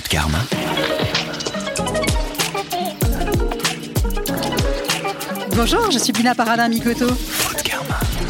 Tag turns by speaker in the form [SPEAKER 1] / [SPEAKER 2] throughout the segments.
[SPEAKER 1] Karma?
[SPEAKER 2] Bonjour, je suis Bina Paradin Mikoto.
[SPEAKER 1] Karma.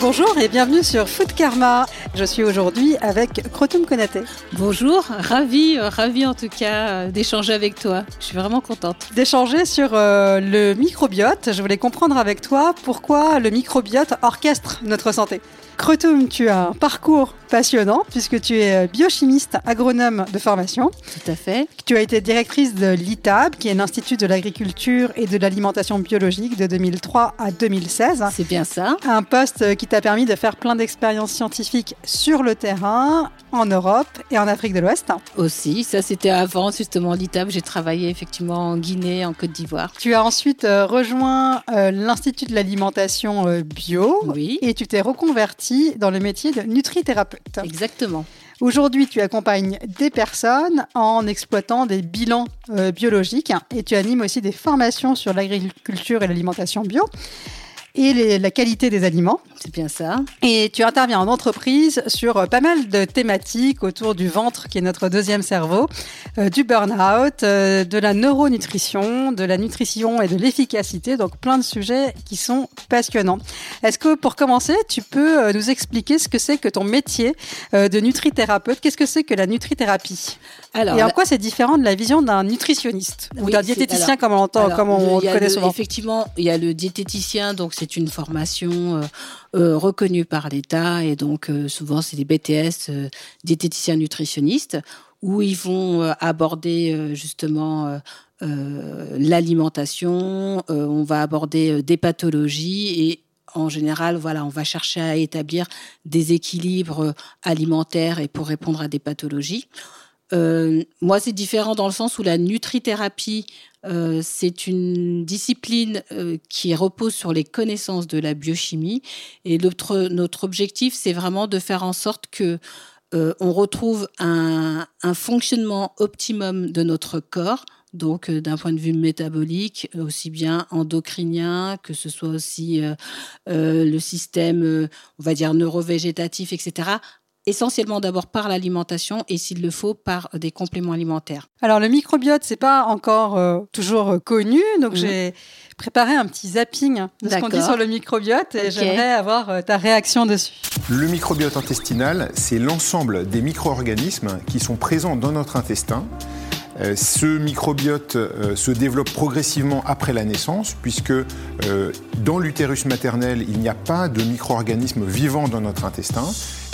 [SPEAKER 2] Bonjour et bienvenue sur Food Karma. Je suis aujourd'hui avec Krotum Konaté.
[SPEAKER 3] Bonjour, ravi, euh, ravi en tout cas euh, d'échanger avec toi. Je suis vraiment contente.
[SPEAKER 2] D'échanger sur euh, le microbiote. Je voulais comprendre avec toi pourquoi le microbiote orchestre notre santé. Krotum, tu as un parcours passionnant puisque tu es biochimiste agronome de formation.
[SPEAKER 3] Tout à fait.
[SPEAKER 2] Tu as été directrice de l'ITAB, qui est l'Institut de l'agriculture et de l'alimentation biologique de 2003 à 2016.
[SPEAKER 3] C'est bien ça.
[SPEAKER 2] Un poste qui t'a permis de faire plein d'expériences scientifiques sur le terrain, en Europe et en Afrique de l'Ouest.
[SPEAKER 3] Aussi, ça c'était avant justement l'ITAB. J'ai travaillé effectivement en Guinée, en Côte d'Ivoire.
[SPEAKER 2] Tu as ensuite euh, rejoint euh, l'Institut de l'alimentation euh, bio
[SPEAKER 3] Oui.
[SPEAKER 2] et tu t'es reconverti dans le métier de nutrithérapeute.
[SPEAKER 3] Exactement.
[SPEAKER 2] Aujourd'hui, tu accompagnes des personnes en exploitant des bilans euh, biologiques et tu animes aussi des formations sur l'agriculture et l'alimentation bio et les- la qualité des aliments.
[SPEAKER 3] C'est bien ça.
[SPEAKER 2] Et tu interviens en entreprise sur euh, pas mal de thématiques autour du ventre, qui est notre deuxième cerveau, euh, du burn-out, euh, de la neuronutrition, de la nutrition et de l'efficacité. Donc plein de sujets qui sont passionnants. Est-ce que pour commencer, tu peux nous expliquer ce que c'est que ton métier de nutrithérapeute? Qu'est-ce que c'est que la nutrithérapie?
[SPEAKER 3] Alors,
[SPEAKER 2] Et en quoi c'est différent de la vision d'un nutritionniste ou
[SPEAKER 3] Oui,
[SPEAKER 2] d'un diététicien
[SPEAKER 3] alors-
[SPEAKER 2] comme on l'entend,
[SPEAKER 3] alors,
[SPEAKER 2] comme on
[SPEAKER 3] le-
[SPEAKER 2] le connaît
[SPEAKER 3] le-
[SPEAKER 2] souvent
[SPEAKER 3] Effectivement, il y a le diététicien, donc c'est une formation euh, euh, reconnue par l'État et donc euh, souvent c'est des BTS euh, diététiciens nutritionnistes où ils vont aborder justement l'alimentation, on va aborder des pathologies et en général, voilà, on va chercher à établir des équilibres alimentaires et pour répondre à des pathologies. Euh, moi, c'est différent dans le sens où la nutrithérapie, euh, c'est une discipline euh, qui repose sur les connaissances de la biochimie. Et notre, objectif, c'est vraiment de faire en sorte que on retrouve un, fonctionnement optimum de notre corps. Donc, d'un point de vue métabolique, aussi bien endocrinien, que ce soit aussi le système, on va dire, neurovégétatif, etc. Essentiellement d'abord par l'alimentation et, s'il le faut, par des compléments alimentaires.
[SPEAKER 2] Alors le microbiote, c'est pas encore euh, toujours euh, connu, donc
[SPEAKER 3] Mhm.
[SPEAKER 2] j'ai préparé un petit zapping de ce qu'on dit sur le microbiote et j'aimerais avoir euh, ta réaction dessus.
[SPEAKER 4] Le microbiote intestinal, c'est l'ensemble des micro-organismes qui sont présents dans notre intestin. Euh, Ce microbiote euh, se développe progressivement après la naissance, puisque euh, dans l'utérus maternel, il n'y a pas de micro-organismes vivants dans notre intestin.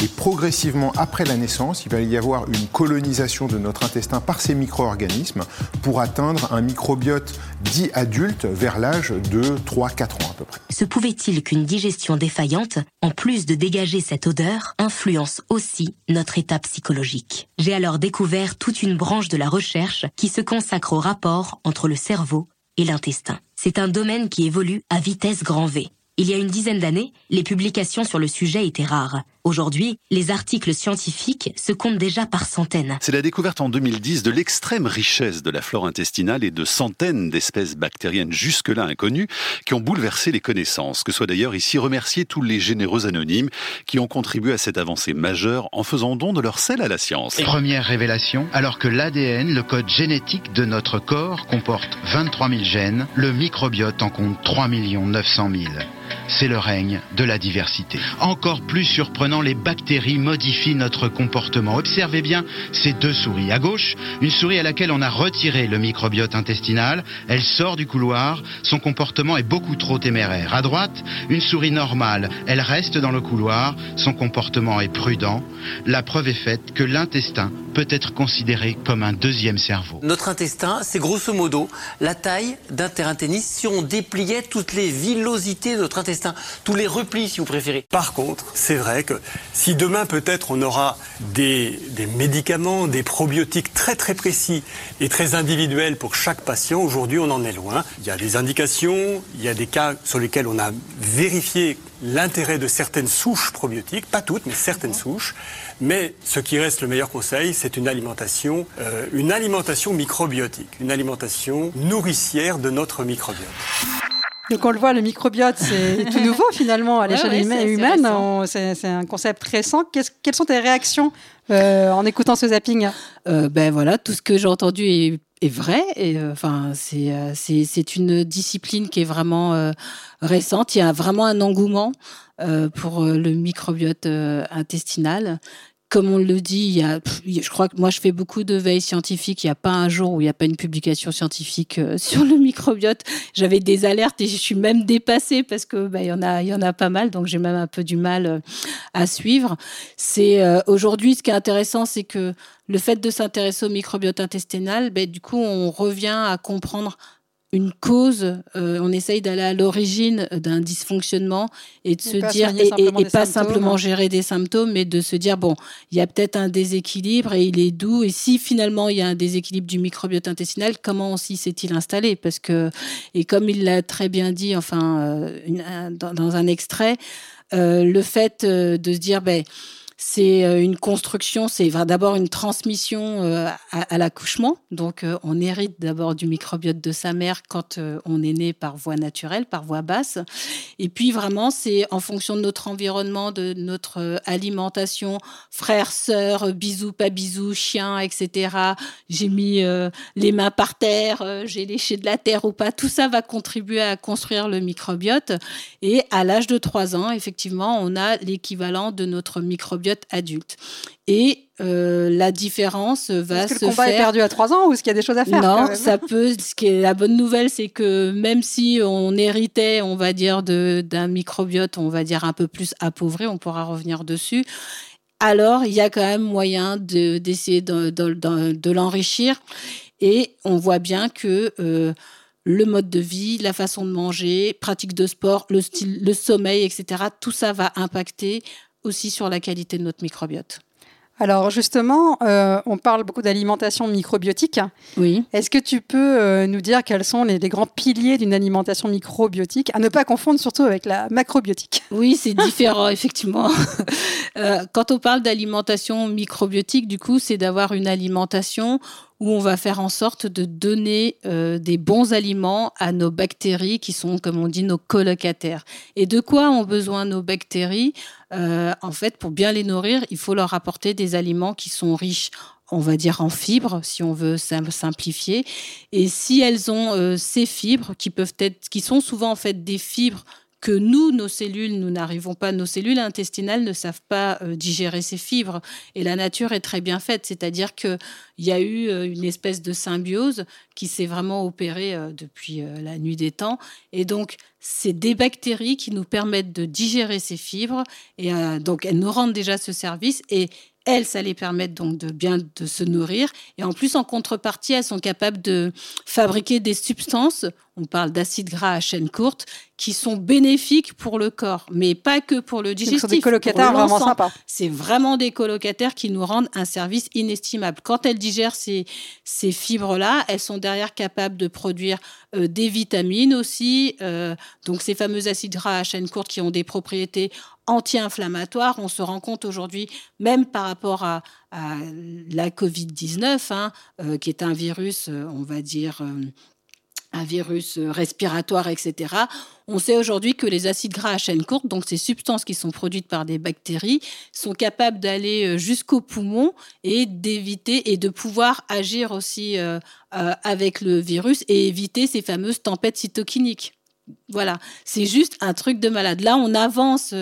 [SPEAKER 4] Et progressivement, après la naissance, il va y avoir une colonisation de notre intestin par ces micro-organismes pour atteindre un microbiote dit adulte vers l'âge de 3-4 ans à peu près.
[SPEAKER 5] Se pouvait-il qu'une digestion défaillante, en plus de dégager cette odeur, influence aussi notre état psychologique? J'ai alors découvert toute une branche de la recherche qui se consacre au rapport entre le cerveau et l'intestin. C'est un domaine qui évolue à vitesse grand V. Il y a une dizaine d'années, les publications sur le sujet étaient rares. Aujourd'hui, les articles scientifiques se comptent déjà par centaines.
[SPEAKER 6] C'est la découverte en 2010 de l'extrême richesse de la flore intestinale et de centaines d'espèces bactériennes jusque-là inconnues qui ont bouleversé les connaissances. Que soit d'ailleurs ici remercier tous les généreux anonymes qui ont contribué à cette avancée majeure en faisant don de leur sel à la science.
[SPEAKER 7] Première révélation, alors que l'ADN, le code génétique de notre corps, comporte 23 000 gènes, le microbiote en compte 3 900 000. C'est le règne de la diversité. Encore plus surprenant, les bactéries modifient notre comportement. Observez bien ces deux souris. À gauche, une souris à laquelle on a retiré le microbiote intestinal. Elle sort du couloir. Son comportement est beaucoup trop téméraire. À droite, une souris normale. Elle reste dans le couloir. Son comportement est prudent. La preuve est faite que l'intestin peut être considéré comme un deuxième cerveau.
[SPEAKER 1] Notre intestin, c'est grosso modo la taille d'un terrain tennis si on dépliait toutes les villosités de notre intestin, tous les replis si vous préférez.
[SPEAKER 8] Par contre, c'est vrai que si demain peut-être on aura des, des médicaments, des probiotiques très très précis et très individuels pour chaque patient, aujourd'hui on en est loin. Il y a des indications, il y a des cas sur lesquels on a vérifié l'intérêt de certaines souches probiotiques, pas toutes, mais certaines souches. Mais ce qui reste le meilleur conseil, c'est une alimentation, euh, une alimentation microbiotique, une alimentation nourricière de notre microbiote.
[SPEAKER 2] Donc on le voit, le microbiote, c'est tout nouveau finalement à l'échelle humaine. C'est un concept récent. quelles sont tes réactions euh, en écoutant ce zapping?
[SPEAKER 3] Euh, Ben voilà, tout ce que j'ai entendu est, vrai. Et enfin, c'est une discipline qui est vraiment récente. Il y a vraiment un engouement euh, pour euh, le microbiote euh, intestinal comme on le dit, il y a, je crois que moi je fais beaucoup de veille scientifique. Il n'y a pas un jour où il n'y a pas une publication scientifique sur le microbiote. J'avais des alertes et je suis même dépassée parce que bah, il y en a, y en a pas mal, donc j'ai même un peu du mal à suivre. C'est aujourd'hui ce qui est intéressant, c'est que le fait de s'intéresser au microbiote intestinal, ben, du coup on revient à comprendre une cause, euh, on essaye d'aller à l'origine d'un dysfonctionnement et de se dire, et, pas simplement gérer des symptômes, mais de se dire, bon, il y a peut-être un déséquilibre et il est doux. Et si finalement il y a un déséquilibre du microbiote intestinal, comment aussi s'est-il installé? Parce que, et comme il l'a très bien dit, enfin, euh, dans, un extrait, euh, le fait de se dire, ben, c'est euh, une construction, c'est d'abord une transmission euh, à, l'accouchement. Donc, euh, on hérite d'abord du microbiote de sa mère quand on est né par voie naturelle, par voie basse. Et puis, vraiment, c'est en fonction de notre environnement, de notre alimentation, frères, sœurs, bisous, pas bisous, chiens, etc. J'ai mis les mains par terre, j'ai léché de la terre ou pas. Tout ça va contribuer à construire le microbiote. Et à l'âge de 3 ans, effectivement, on a l'équivalent de notre microbiote adulte. Et euh, la différence va
[SPEAKER 2] est-ce
[SPEAKER 3] que
[SPEAKER 2] le combat
[SPEAKER 3] est
[SPEAKER 2] perdu à 3 ans ou est-ce qu'il y a des choses à faire
[SPEAKER 3] Non, ça peut. Ce qui est la bonne nouvelle, c'est que même si on héritait, on va dire, d'un microbiote, on va dire un peu plus appauvri, on pourra revenir dessus. Alors, il y a quand même moyen d'essayer de, de, l'enrichir. Et on voit bien que euh, le mode de vie, la façon de manger, pratique de sport, le style, le sommeil, etc. Tout ça va impacter aussi sur la qualité de notre microbiote.
[SPEAKER 2] Alors justement, euh, on parle beaucoup d'alimentation microbiotique.
[SPEAKER 3] Oui.
[SPEAKER 2] Est-ce que tu peux euh, nous dire quels sont les, grands piliers d'une alimentation microbiotique, à ne pas confondre surtout avec la macrobiotique?
[SPEAKER 3] Oui, c'est différent effectivement. Euh, quand on parle d'alimentation microbiotique, du coup, c'est d'avoir une alimentation où on va faire en sorte de donner euh, des bons aliments à nos bactéries qui sont, comme on dit, nos colocataires. Et de quoi ont besoin nos bactéries? Euh, En fait, pour bien les nourrir, il faut leur apporter des aliments qui sont riches on va dire en fibres, si on veut simplifier. Et si elles ont euh, ces fibres, qui peuvent être, qui sont souvent en fait des fibres que nous, nos cellules, nous n'arrivons pas, nos cellules intestinales ne savent pas euh, digérer ces fibres. Et la nature est très bien faite, c'est-à-dire qu'il y a eu euh, une espèce de symbiose qui s'est vraiment opérée euh, depuis la nuit des temps. Et donc, c'est des bactéries qui nous permettent de digérer ces fibres. Et donc, elles nous rendent déjà ce service. Et elles, ça les permet donc de bien de se nourrir. Et en plus, en contrepartie, elles sont capables de fabriquer des substances. On parle d'acides gras à chaîne courte qui sont bénéfiques pour le corps, mais pas que pour le digestif.
[SPEAKER 2] C'est des colocataires vraiment sympas.
[SPEAKER 3] C'est vraiment des colocataires qui nous rendent un service inestimable. Quand elles digèrent ces, ces fibres-là, elles sont derrière capables de produire euh, des vitamines aussi. Euh, donc ces fameux acides gras à chaîne courte qui ont des propriétés anti-inflammatoires. On se rend compte aujourd'hui, même par rapport à, la Covid-19, hein, euh, qui est un virus, on va dire, un virus euh, respiratoire, etc. On sait aujourd'hui que les acides gras à chaîne courte, donc ces substances qui sont produites par des bactéries, sont capables d'aller euh, jusqu'au poumon et d'éviter et de pouvoir agir aussi euh, avec le virus et éviter ces fameuses tempêtes cytokiniques. Voilà, c'est juste un truc de malade. Là, on avance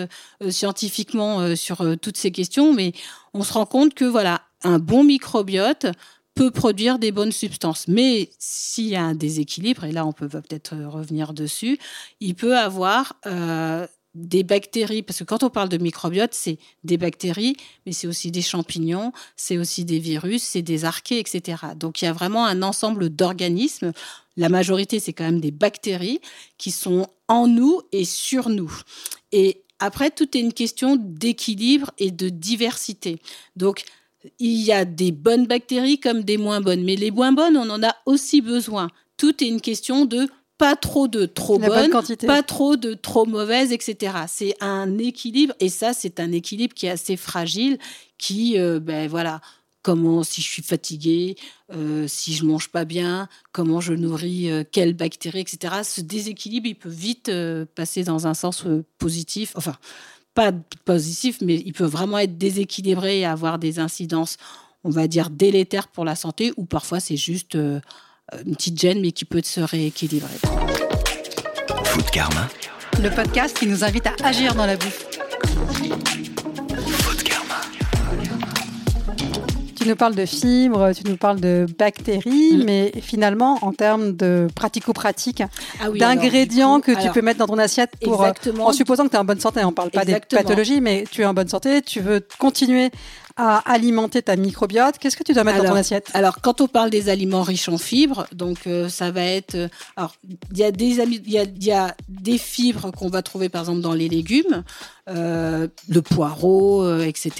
[SPEAKER 3] scientifiquement sur toutes ces questions, mais on se rend compte que voilà, un bon microbiote peut produire des bonnes substances. Mais s'il y a un déséquilibre, et là on peut peut-être revenir dessus, il peut avoir euh, des bactéries, parce que quand on parle de microbiote, c'est des bactéries, mais c'est aussi des champignons, c'est aussi des virus, c'est des archées, etc. Donc il y a vraiment un ensemble d'organismes. La majorité, c'est quand même des bactéries qui sont en nous et sur nous. Et après, tout est une question d'équilibre et de diversité. Donc, il y a des bonnes bactéries comme des moins bonnes, mais les moins bonnes, on en a aussi besoin. Tout est une question de pas trop de trop bonnes, pas trop de trop mauvaises, etc. C'est un équilibre, et ça, c'est un équilibre qui est assez fragile, qui, euh, ben voilà, comment, si je suis fatiguée, euh, si je mange pas bien, comment je nourris euh, quelles bactéries, etc. Ce déséquilibre, il peut vite passer dans un sens positif, enfin, pas positif, mais il peut vraiment être déséquilibré et avoir des incidences, on va dire, délétères pour la santé, ou parfois c'est juste une petite gêne, mais qui peut se rééquilibrer.
[SPEAKER 9] Food Karma.
[SPEAKER 2] Le podcast qui nous invite à agir dans la bouffe.
[SPEAKER 9] Food Karma.
[SPEAKER 2] Tu nous parles de fibres, tu nous parles de bactéries, mm. mais finalement, en termes de pratico-pratique, ah d'ingrédients que tu peux mettre dans ton assiette pour, euh, en supposant que tu es en bonne santé, on ne parle pas des pathologies, mais tu es en bonne santé, tu veux continuer à alimenter ta microbiote. Qu'est-ce que tu dois mettre dans ton assiette?
[SPEAKER 3] Alors, quand on parle des aliments riches en fibres, donc euh, ça va être. Euh, alors, il y a des il y a, y a des fibres qu'on va trouver par exemple dans les légumes, euh, le poireau, etc.,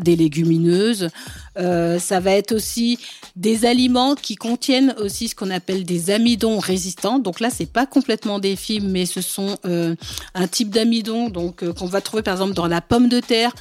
[SPEAKER 3] des légumineuses. Ça va être aussi des aliments qui contiennent aussi ce qu'on appelle des amidons résistants. Donc là, c'est pas complètement des fibres, mais ce sont un type d'amidon donc qu'on va trouver par exemple dans la pomme de terre.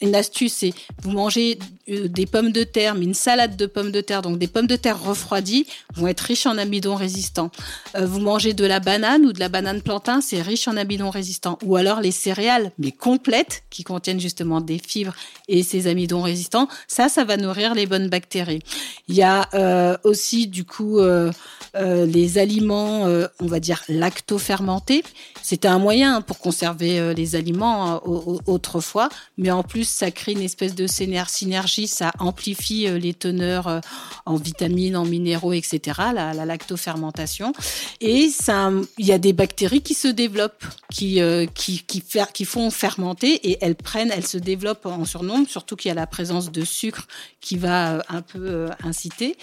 [SPEAKER 3] Une, astuce, c'est vous mangez des pommes de terre, mais une salade de pommes de terre, donc des pommes de terre refroidies vont être riches en amidons résistants. vous mangez de la banane ou de la banane plantain, c'est riche en amidons résistants. Ou alors les céréales, mais complètes qui contiennent justement des fibres et ces amidons résistants, ça, ça va nourrir les bonnes bactéries. Il y a euh, aussi du coup euh, euh, les aliments, on va dire lacto-fermentés. C'était un moyen pour conserver les aliments autrefois, mais en plus ça crée une espèce de synergie, ça amplifie les teneurs en vitamines, en minéraux, etc. La, la lactofermentation et ça, il y a des bactéries qui se développent, qui qui qui, qui font fermenter et elles prennent, elles se développent en surnombre, surtout qu'il y a la présence de sucre qui va un peu inciter.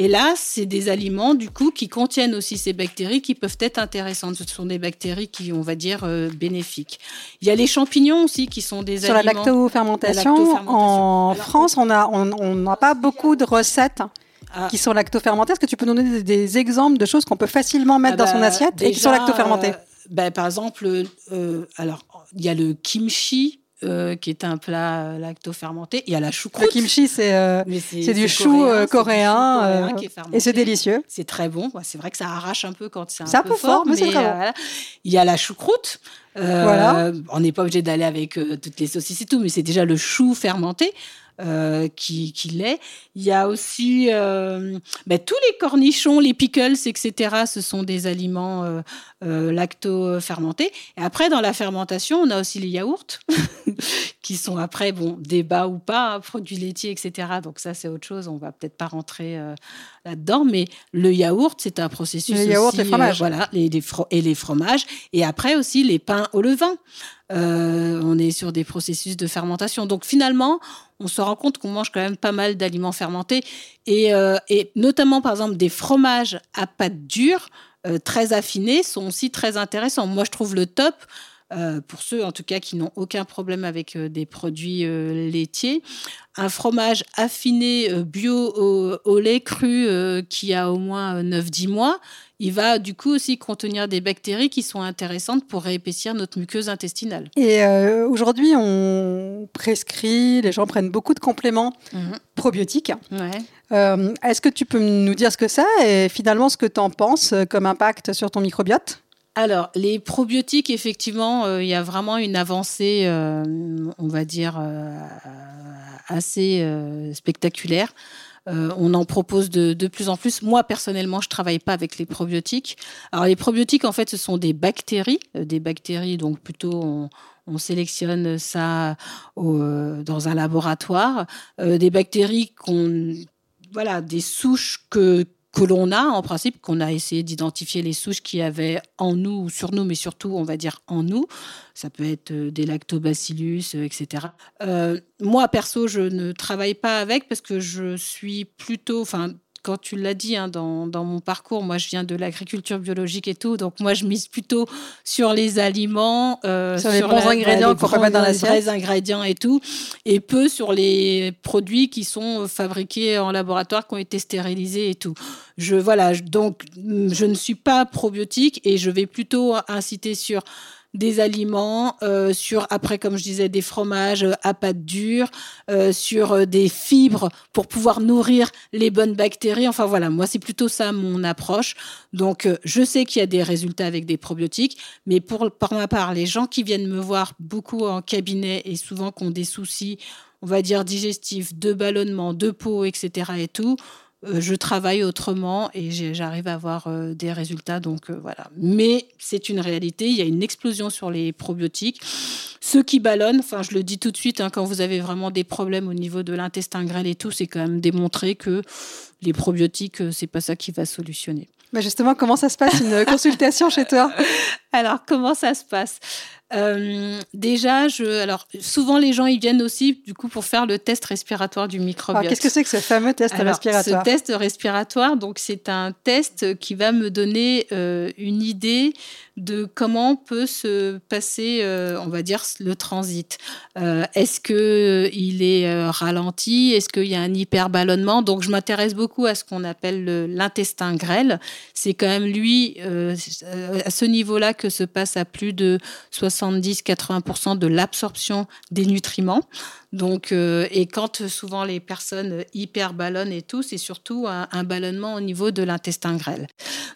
[SPEAKER 3] Et là, c'est des aliments, du coup, qui contiennent aussi ces bactéries qui peuvent être intéressantes. Ce sont des bactéries qui, on va dire, euh, bénéfiques. Il y a les champignons aussi qui sont des
[SPEAKER 2] Sur
[SPEAKER 3] aliments.
[SPEAKER 2] la lactofermentation, en France, on n'a on, pas beaucoup de recettes. Ah. qui sont lactofermentées. Est-ce que tu peux nous donner des, exemples de choses qu'on peut facilement mettre ah dans son bah, assiette et qui sont lactofermentées? euh,
[SPEAKER 3] bah, Par exemple, euh, alors il y a le kimchi euh, qui est un plat euh, lacto-fermenté. Il y a la choucroute.
[SPEAKER 2] Le kimchi, c'est euh, du chou coréen, et c'est délicieux.
[SPEAKER 3] C'est très bon. C'est vrai que ça arrache un peu quand c'est un, peu, fort, mais, Il y a la choucroute. voilà. On n'est pas obligé d'aller avec toutes les saucisses et tout, mais c'est déjà le chou fermenté. Euh, qui, qui l'est. Il y a aussi euh, ben, tous les cornichons, les pickles, etc. Ce sont des aliments euh, euh, lacto-fermentés. Et après, dans la fermentation, on a aussi les yaourts, qui sont après, bon, débat ou pas, hein, produits laitiers, etc. Donc ça, c'est autre chose. On va peut-être pas rentrer là-dedans, mais le yaourt, c'est un processus.
[SPEAKER 2] Le yaourt, les fromages.
[SPEAKER 3] voilà, les, et les fromages. Et après aussi les pains au levain. On est sur des processus de fermentation. Donc finalement, on se rend compte qu'on mange quand même pas mal d'aliments fermentés et, euh, notamment par exemple des fromages à pâte dure euh, très affinés sont aussi très intéressants. Moi, je trouve le top. Euh, pour ceux en tout cas qui n'ont aucun problème avec des produits laitiers, un fromage affiné bio au, lait cru qui a au moins 9-10 mois, il va du coup aussi contenir des bactéries qui sont intéressantes pour réépaissir notre muqueuse intestinale.
[SPEAKER 2] Et euh, aujourd'hui, on prescrit, les gens prennent beaucoup de compléments mhm. probiotiques. Euh, est-ce que tu peux nous dire ce que c'est et finalement ce que tu en penses comme impact sur ton microbiote?
[SPEAKER 3] Alors, les probiotiques, effectivement, euh, il y a vraiment une avancée, on va dire, assez spectaculaire. Euh, on en propose de, plus en plus. Moi, personnellement, je travaille pas avec les probiotiques. Alors, les probiotiques, en fait, ce sont des bactéries, euh, des bactéries, donc plutôt on, sélectionne ça euh, dans un laboratoire, des bactéries qu'on, voilà, des souches que que l'on a en principe, qu'on a essayé d'identifier les souches qui avaient en nous ou sur nous, mais surtout, on va dire en nous. Ça peut être euh, des lactobacillus, euh, etc. Euh, moi, perso, je ne travaille pas avec parce que je suis plutôt, enfin, quand tu l'as dit hein, dans, dans, mon parcours, moi je viens de l'agriculture biologique et tout, donc moi je mise plutôt sur les aliments,
[SPEAKER 2] euh, sur les bons ingrédients qu'on peut mettre dans l'assiette,
[SPEAKER 3] vrais ingrédients et tout, et peu sur les produits qui sont fabriqués en laboratoire, qui ont été stérilisés et tout. Je voilà, donc je ne suis pas probiotique et je vais plutôt inciter sur des aliments, euh, sur après comme je disais des fromages euh, à pâte dure, euh, sur des fibres pour pouvoir nourrir les bonnes bactéries. Enfin voilà, moi c'est plutôt ça mon approche. Donc je sais qu'il y a des résultats avec des probiotiques, mais pour par ma part, les gens qui viennent me voir beaucoup en cabinet et souvent qui ont des soucis, on va dire digestifs, de ballonnement, de peau, etc. et tout je travaille autrement et j'arrive à avoir euh, des résultats. Donc euh, voilà. Mais c'est une réalité. Il y a une explosion sur les probiotiques. Ceux qui ballonnent, enfin je le dis tout de suite, hein, quand vous avez vraiment des problèmes au niveau de l'intestin grêle et tout, c'est quand même démontré que les probiotiques, c'est pas ça qui va solutionner.
[SPEAKER 2] Mais justement, comment ça se passe une consultation chez toi?
[SPEAKER 3] Alors comment ça se passe? Euh, déjà, je, alors souvent les gens ils viennent aussi du coup pour faire le test respiratoire du microbiote.
[SPEAKER 2] Qu'est-ce que c'est que ce fameux test
[SPEAKER 3] alors,
[SPEAKER 2] respiratoire?
[SPEAKER 3] Ce test respiratoire, donc c'est un test qui va me donner euh, une idée de comment peut se passer, euh, on va dire, le transit. Est-ce que il est ralenti? Est-ce qu'il y a un hyperballonnement? Donc, je m'intéresse beaucoup à ce qu'on appelle l'intestin grêle. C'est quand même lui, à ce niveau-là, que se passe à plus de 70-80% de l'absorption des nutriments. Donc, euh, et quand souvent les personnes hyper ballonnent et tout, c'est surtout un, un, ballonnement au niveau de l'intestin grêle.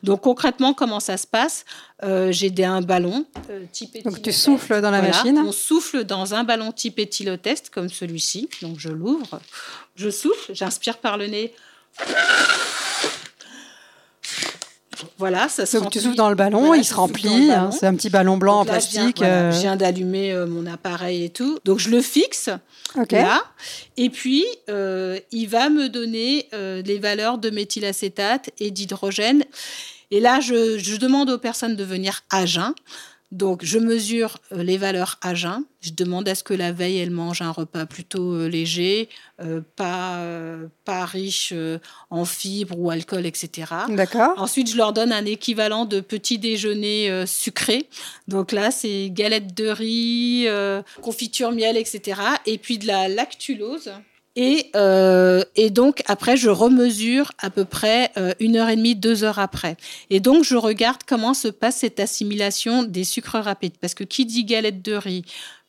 [SPEAKER 3] Donc, concrètement, comment ça se passe? Euh, J'ai un ballon euh, type
[SPEAKER 2] Donc, tu souffles dans la
[SPEAKER 3] voilà.
[SPEAKER 2] machine
[SPEAKER 3] On souffle dans un ballon type éthylotest comme celui-ci. Donc, je l'ouvre, je souffle, j'inspire par le nez. Voilà, ça se
[SPEAKER 2] Donc tu souffles dans le ballon, voilà, il se remplit. Hein, c'est un petit ballon blanc
[SPEAKER 3] Donc
[SPEAKER 2] en
[SPEAKER 3] là,
[SPEAKER 2] plastique.
[SPEAKER 3] Je viens, voilà,
[SPEAKER 2] euh,
[SPEAKER 3] je viens d'allumer euh, mon appareil et tout. Donc je le fixe là. Et puis, euh, il va me donner les valeurs de méthylacétate et d'hydrogène. Et là, je, je demande aux personnes de venir à jeun. Donc, je mesure euh, les valeurs à jeun. Je demande à ce que la veille, elle mange un repas plutôt euh, léger, euh, pas, euh, pas riche euh, en fibres ou alcool, etc.
[SPEAKER 2] D'accord.
[SPEAKER 3] Ensuite, je leur donne un équivalent de petit déjeuner euh, sucré. Donc là, c'est galettes de riz, euh, confiture miel, etc. Et puis de la lactulose. Et, euh, et donc, après, je remesure à peu près euh, une heure et demie, deux heures après. Et donc, je regarde comment se passe cette assimilation des sucres rapides. Parce que qui dit galette de riz,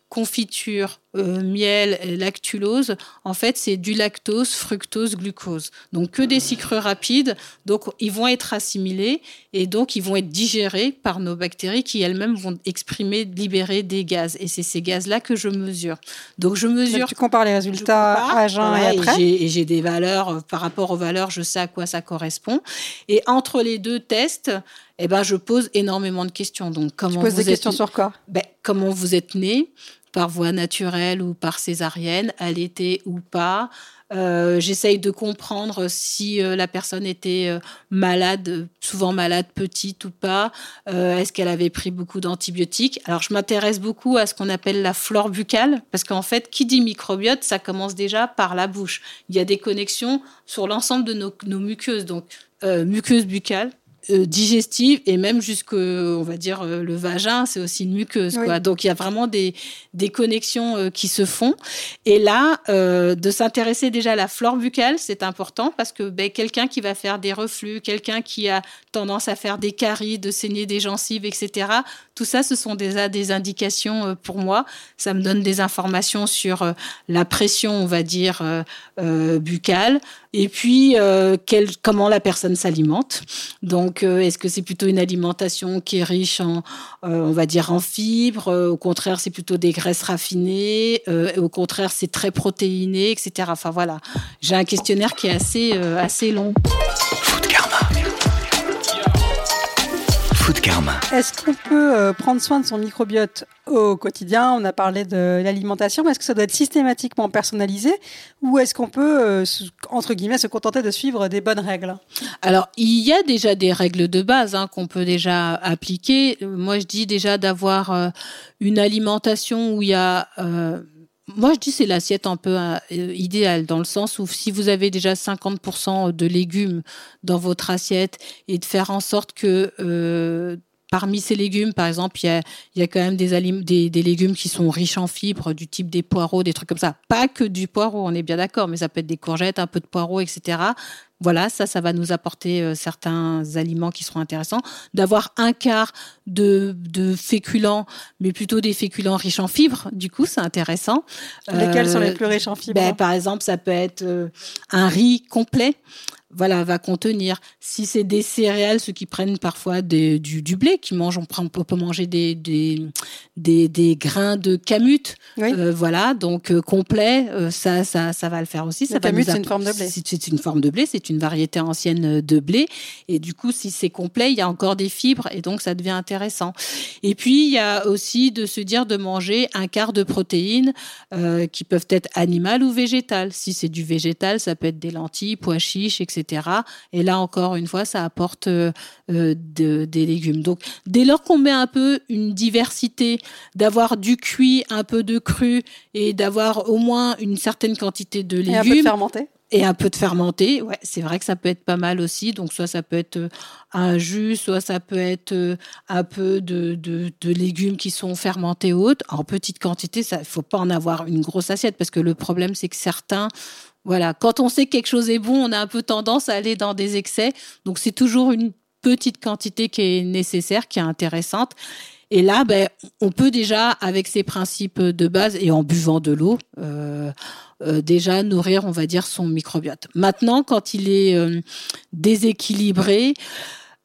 [SPEAKER 3] confiture, euh, miel, et lactulose, en fait, c'est du lactose, fructose, glucose. Donc, que des sucres rapides. Donc, ils vont être assimilés et donc, ils vont être digérés par nos bactéries qui elles-mêmes vont exprimer, libérer des gaz. Et c'est ces gaz-là que je mesure. Donc, je mesure.
[SPEAKER 2] Tu compares les résultats
[SPEAKER 3] compare,
[SPEAKER 2] à jeun
[SPEAKER 3] voilà,
[SPEAKER 2] et après?
[SPEAKER 3] Et j'ai des valeurs, euh, par rapport aux valeurs, je sais à quoi ça correspond. Et entre les deux tests, eh ben, je pose énormément de questions. Donc,
[SPEAKER 2] Tu
[SPEAKER 3] comment
[SPEAKER 2] poses
[SPEAKER 3] vous
[SPEAKER 2] des
[SPEAKER 3] êtes
[SPEAKER 2] questions sur quoi?
[SPEAKER 3] Ben, comment vous êtes né, par voie naturelle ou par césarienne, allaité ou pas. Euh, J'essaye de comprendre si euh, la personne était euh, malade, souvent malade, petite ou pas. Est-ce qu'elle avait pris beaucoup d'antibiotiques? Alors, je m'intéresse beaucoup à ce qu'on appelle la flore buccale, parce qu'en fait, qui dit microbiote, ça commence déjà par la bouche. Il y a des connexions sur l'ensemble de nos, muqueuses, donc euh, muqueuse buccale, euh, digestive et même jusque on va dire euh, le vagin c'est aussi une muqueuse
[SPEAKER 2] Oui.
[SPEAKER 3] quoi donc il y a vraiment des, des connexions euh, qui se font et là euh, de s'intéresser déjà à la flore buccale c'est important parce que ben, quelqu'un qui va faire des reflux quelqu'un qui a tendance à faire des caries de saigner des gencives etc tout ça ce sont déjà des indications euh, pour moi ça me donne des informations sur euh, la pression on va dire euh, buccale et puis comment la personne s'alimente donc, est-ce que c'est plutôt une alimentation qui est riche en, on va dire, en fibres Au contraire, c'est plutôt des graisses raffinées. au contraire, c'est très protéiné, etc. Enfin voilà, j'ai un questionnaire qui est assez, assez long.
[SPEAKER 9] Food Karma.
[SPEAKER 2] Est-ce qu'on peut euh, prendre soin de son microbiote au quotidien? On a parlé de l'alimentation. Est-ce que ça doit être systématiquement personnalisé ou est-ce qu'on peut, euh, se- entre guillemets, se contenter de suivre des bonnes règles?
[SPEAKER 3] Alors, il y a déjà des règles de base hein, qu'on peut déjà appliquer. Moi, je dis déjà d'avoir euh, une alimentation où il y a... euh, moi, je dis c'est l'assiette un peu euh, idéale dans le sens où si vous avez déjà 50% de légumes dans votre assiette et de faire en sorte que euh, parmi ces légumes, par exemple, il y a, quand même des légumes qui sont riches en fibres, du type des poireaux, des trucs comme ça. Pas que du poireau, on est bien d'accord, mais ça peut être des courgettes, un peu de poireaux, etc. Voilà, ça, ça va nous apporter euh, certains aliments qui seront intéressants. D'avoir un quart de, de féculents, mais plutôt des féculents riches en fibres, du coup, c'est intéressant.
[SPEAKER 2] Lesquels sont
[SPEAKER 3] Euh,
[SPEAKER 2] les plus riches en fibres
[SPEAKER 3] ben, Par exemple, ça peut être euh, un riz complet. Voilà, va contenir. Si c'est des céréales, ceux qui prennent parfois des- du, du blé, qui mangent, on, prend, on peut manger des, des, des, des grains de camut.
[SPEAKER 2] Oui.
[SPEAKER 3] Euh, voilà, donc euh, complet, euh, ça, ça, ça va le faire aussi.
[SPEAKER 2] Le
[SPEAKER 3] ça
[SPEAKER 2] camut, c'est une forme de blé.
[SPEAKER 3] C'est une forme de blé, c'est une variété ancienne de blé. Et du coup, si c'est complet, il y a encore des fibres et donc ça devient intéressant. Et puis, il y a aussi de se dire de manger un quart de protéines qui peuvent être animales ou végétales. Si c'est du végétal, ça peut être des lentilles, pois chiches, etc. Et là, encore une fois, ça apporte euh, euh, de- des légumes. Donc, dès lors qu'on met un peu une diversité, d'avoir du cuit, un peu de cru et d'avoir au moins une certaine quantité de
[SPEAKER 2] Et un peu de
[SPEAKER 3] légumes
[SPEAKER 2] fermenté
[SPEAKER 3] et un peu de fermenté, ouais, c'est vrai que ça peut être pas mal aussi. Donc soit ça peut être euh, un jus, soit ça peut être un peu de, de, de légumes qui sont fermentés ou autres. En petite quantité, ça, faut pas en avoir une grosse assiette parce que le problème c'est que certains, voilà, quand on sait que quelque chose est bon, on a un peu tendance à aller dans des excès. Donc c'est toujours une petite quantité qui est nécessaire, qui est intéressante. Et là, ben, on peut déjà, avec ces principes de base et en buvant de l'eau, euh, euh, déjà nourrir, on va dire, son microbiote. Maintenant, quand il est euh, déséquilibré,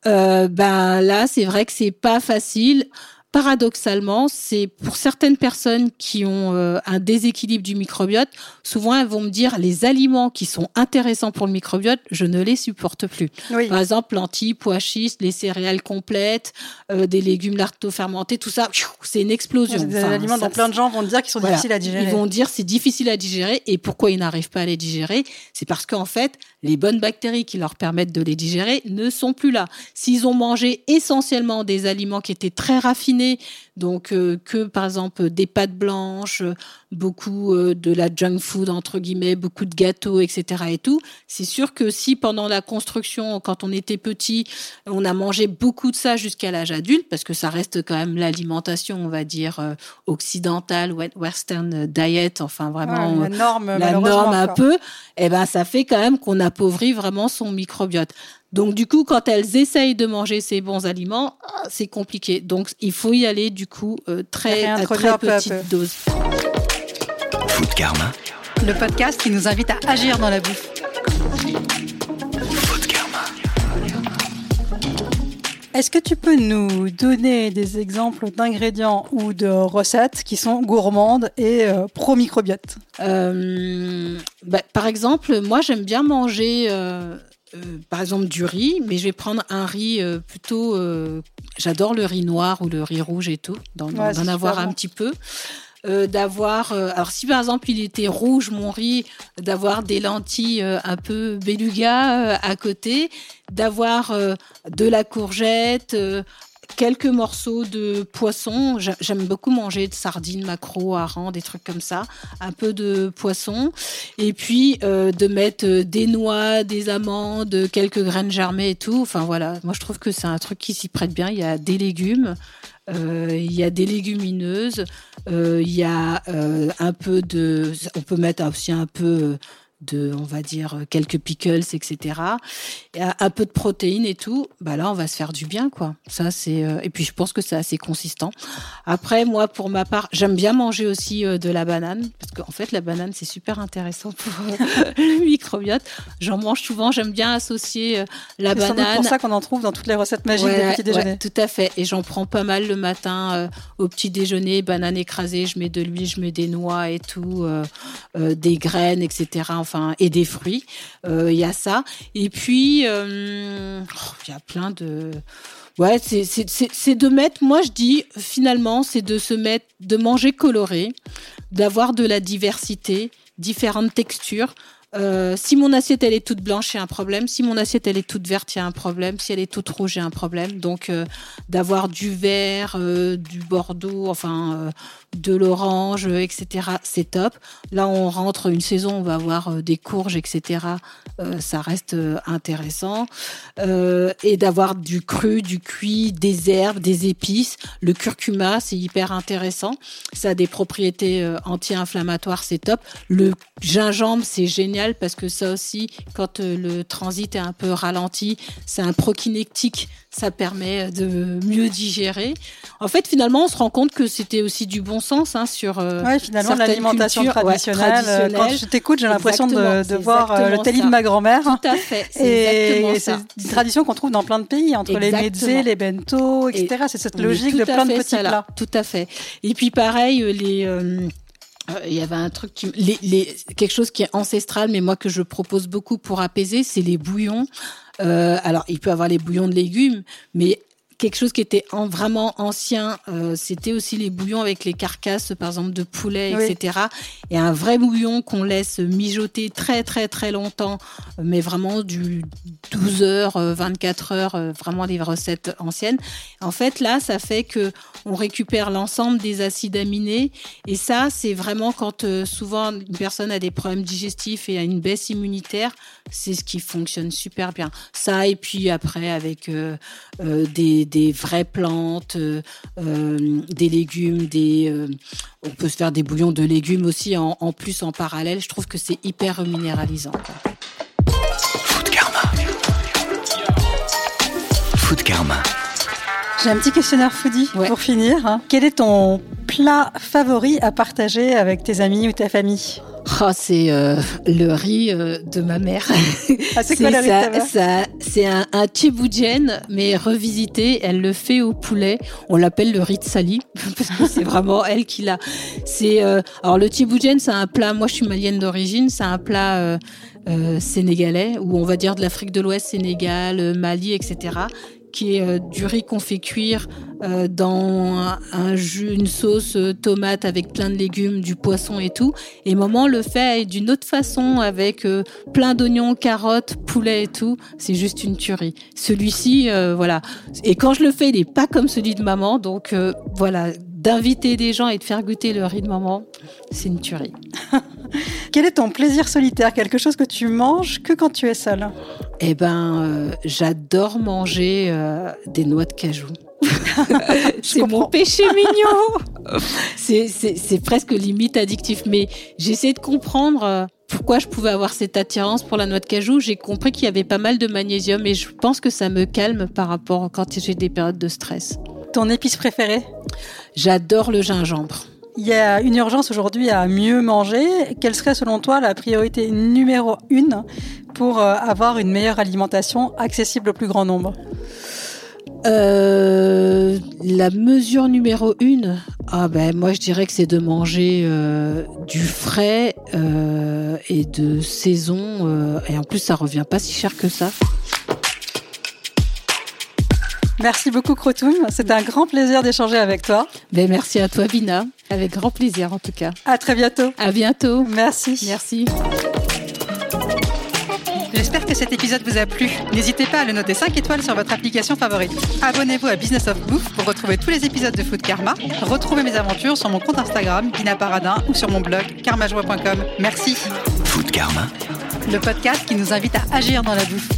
[SPEAKER 3] euh, ben là, c'est vrai que c'est pas facile. Paradoxalement, c'est pour certaines personnes qui ont euh, un déséquilibre du microbiote, souvent elles vont me dire les aliments qui sont intéressants pour le microbiote, je ne les supporte plus.
[SPEAKER 2] Oui.
[SPEAKER 3] Par exemple, lentilles, pois chiches, les céréales complètes, euh, des légumes lacto-fermentés, tout ça, c'est une explosion.
[SPEAKER 2] C'est des
[SPEAKER 3] Enfin,
[SPEAKER 2] aliments
[SPEAKER 3] ça-
[SPEAKER 2] dont plein de gens vont dire qu'ils sont
[SPEAKER 3] voilà.
[SPEAKER 2] difficiles à digérer.
[SPEAKER 3] Ils vont dire c'est difficile à digérer et pourquoi ils n'arrivent pas à les digérer? C'est parce qu'en fait, les bonnes bactéries qui leur permettent de les digérer ne sont plus là. S'ils ont mangé essentiellement des aliments qui étaient très raffinés, donc euh, que par exemple des pâtes blanches, beaucoup euh, de la junk food entre guillemets, beaucoup de gâteaux, etc. et tout, c'est sûr que si pendant la construction, quand on était petit, on a mangé beaucoup de ça jusqu'à l'âge adulte, parce que ça reste quand même l'alimentation, on va dire euh, occidentale, we- western diet, enfin vraiment
[SPEAKER 2] Ouais, la norme,
[SPEAKER 3] la
[SPEAKER 2] malheureusement,
[SPEAKER 3] norme un peu, eh ben ça fait quand même qu'on appauvrit vraiment son microbiote. Donc du coup, quand elles essayent de manger ces bons aliments, ah, c'est compliqué. Donc il faut y aller du coup euh, très à très petite dose.
[SPEAKER 9] Food Karma.
[SPEAKER 2] Le podcast qui nous invite à agir dans la bouffe.
[SPEAKER 9] Food Karma.
[SPEAKER 2] Est-ce que tu peux nous donner des exemples d'ingrédients ou de recettes qui sont gourmandes et euh, pro-microbiote?
[SPEAKER 3] Euh, bah, par exemple, moi j'aime bien manger, euh, euh, par exemple du riz, mais je vais prendre un riz euh, plutôt. euh, J'adore le riz noir ou le riz rouge et tout, d'en
[SPEAKER 2] Ouais,
[SPEAKER 3] avoir un petit peu. Euh, d'avoir euh, alors si par exemple il était rouge mon riz d'avoir des lentilles euh, un peu beluga à côté d'avoir de la courgette quelques morceaux de poisson. J'a- j'aime beaucoup manger de sardines maquereaux harengs des trucs comme ça un peu de poisson. Et puis de mettre des noix des amandes quelques graines germées et tout. Enfin voilà. Moi je trouve que c'est un truc qui s'y prête bien. Il y a des légumes il y a des légumineuses, euh, il y a euh, un peu de, on peut mettre aussi un peu de, on va dire quelques pickles, etc. Et un peu de protéines et tout. Bah là, on va se faire du bien, quoi. Ça c'est, euh, et puis je pense que c'est assez consistant. Après, moi, pour ma part, j'aime bien manger aussi euh, de la banane parce qu'en fait, la banane c'est super intéressant pour euh, le microbiote. J'en mange souvent. J'aime bien associer la
[SPEAKER 2] C'est
[SPEAKER 3] banane.
[SPEAKER 2] pour ça qu'on en trouve dans toutes les recettes magiques
[SPEAKER 3] Ouais,
[SPEAKER 2] des petits déjeuners.
[SPEAKER 3] ouais, tout à fait. Et j'en prends pas mal le matin euh, au petit déjeuner, banane écrasée, je mets de l'huile, je mets des noix et tout, euh, euh, des graines, etc. Enfin et des fruits. Il y a ça. Et puis, il y a plein de Ouais, c'est de mettre, moi je dis finalement, c'est de se mettre, de manger coloré, d'avoir de la diversité, différentes textures. Euh, si mon assiette elle est toute blanche, il y a un problème. Si mon assiette elle est toute verte, il y a un problème. Si elle est toute rouge, il un problème. Donc euh, d'avoir du vert, euh, du bordeaux, enfin de l'orange, etc. C'est top. Là, on rentre une saison, on va avoir des courges, etc. ça reste intéressant. et d'avoir du cru, du cuit, des herbes, des épices. Le curcuma, c'est hyper intéressant. Ça a des propriétés anti-inflammatoires, c'est top. Le gingembre, c'est génial parce que ça aussi, quand euh, le transit est un peu ralenti, c'est un prokinétique, ça permet de mieux digérer. En fait, finalement, on se rend compte que c'était aussi du bon sens hein, sur
[SPEAKER 2] euh, ouais, finalement l'alimentation traditionnelle. Euh, quand je t'écoute, j'ai l'impression de, voir le télé de ma grand-mère.
[SPEAKER 3] Tout à fait.
[SPEAKER 2] Et c'est une tradition qu'on trouve dans plein de pays, entre les mezzés, les bento, etc. C'est cette logique de plein de petits plats.
[SPEAKER 3] Tout à fait. Et puis pareil, les euh, il y avait un truc qui, les, les, quelque chose qui est ancestral, mais moi que je propose beaucoup pour apaiser, c'est les bouillons. Euh, alors, il peut avoir les bouillons de légumes, mais quelque chose qui était en, vraiment ancien, euh, c'était aussi les bouillons avec les carcasses, par exemple, de poulet, etc. Et un vrai bouillon qu'on laisse mijoter très, très, très longtemps, mais vraiment du 12 heures, 24 heures, vraiment des recettes anciennes. En fait, là, ça fait que on récupère l'ensemble des acides aminés. Et ça, c'est vraiment quand euh, souvent une personne a des problèmes digestifs et a une baisse immunitaire, c'est ce qui fonctionne super bien. Ça, et puis après, avec euh, euh, des, des, vraies plantes, des légumes, des, on peut se faire des bouillons de légumes aussi en, en plus en parallèle. Je trouve que c'est hyper minéralisant.
[SPEAKER 9] Food Karma. Food Karma.
[SPEAKER 2] J'ai un petit questionnaire foodie pour finir. Hein. Quel est ton plat favori à partager avec tes amis ou ta famille
[SPEAKER 3] oh, c'est euh, le riz euh, de ma mère.
[SPEAKER 2] Ah, c'est quoi le riz ça,
[SPEAKER 3] ça, C'est un, un mais revisité. Elle le fait au poulet. On l'appelle le riz de Sali parce que c'est vraiment elle qui l'a. C'est euh, alors le tiboujen, c'est un plat. Moi, je suis malienne d'origine. C'est un plat sénégalais ou on va dire de l'Afrique de l'Ouest, Sénégal, Mali, etc qui est euh, du riz qu'on fait cuire euh, dans un, jus, une sauce euh, tomate avec plein de légumes, du poisson et tout. Et maman le fait d'une autre façon avec plein d'oignons, carottes, poulet et tout. C'est juste une tuerie. Celui-ci, voilà. Et quand je le fais, il n'est pas comme celui de maman. Donc voilà, d'inviter des gens et de faire goûter le riz de maman, c'est une tuerie.
[SPEAKER 2] Quel est ton plaisir solitaire? Quelque chose que tu manges que quand tu es seule?
[SPEAKER 3] Eh ben, euh, j'adore manger euh, des noix de cajou. c'est mon péché mignon. c'est presque limite addictif, mais j'essaie de comprendre euh, pourquoi je pouvais avoir cette attirance pour la noix de cajou. J'ai compris qu'il y avait pas mal de magnésium et je pense que ça me calme par rapport quand j'ai des périodes de stress.
[SPEAKER 2] Ton épice préférée
[SPEAKER 3] J'adore le gingembre.
[SPEAKER 2] Il y a une urgence aujourd'hui à mieux manger. Quelle serait selon toi la priorité numéro une pour euh, avoir une meilleure alimentation accessible au plus grand nombre?
[SPEAKER 3] Euh, la mesure numéro une, ah ben moi je dirais que c'est de manger euh, du frais et de saison et en plus ça revient pas si cher que ça.
[SPEAKER 2] Merci beaucoup Crotoum, c'était un grand plaisir d'échanger avec toi.
[SPEAKER 3] Ben, merci à toi Vina, avec grand plaisir en tout cas.
[SPEAKER 2] À très bientôt.
[SPEAKER 3] À bientôt.
[SPEAKER 2] Merci.
[SPEAKER 3] Merci.
[SPEAKER 2] J'espère que cet épisode vous a plu. N'hésitez pas à le noter 5 étoiles sur votre application favorite. Abonnez-vous à Business of Bouffe pour retrouver tous les épisodes de Food Karma. Retrouvez mes aventures sur mon compte Instagram, Vina Paradin, ou sur mon blog, karmajoie.com. Merci.
[SPEAKER 9] Food Karma.
[SPEAKER 2] Le podcast qui nous invite à agir dans la bouffe.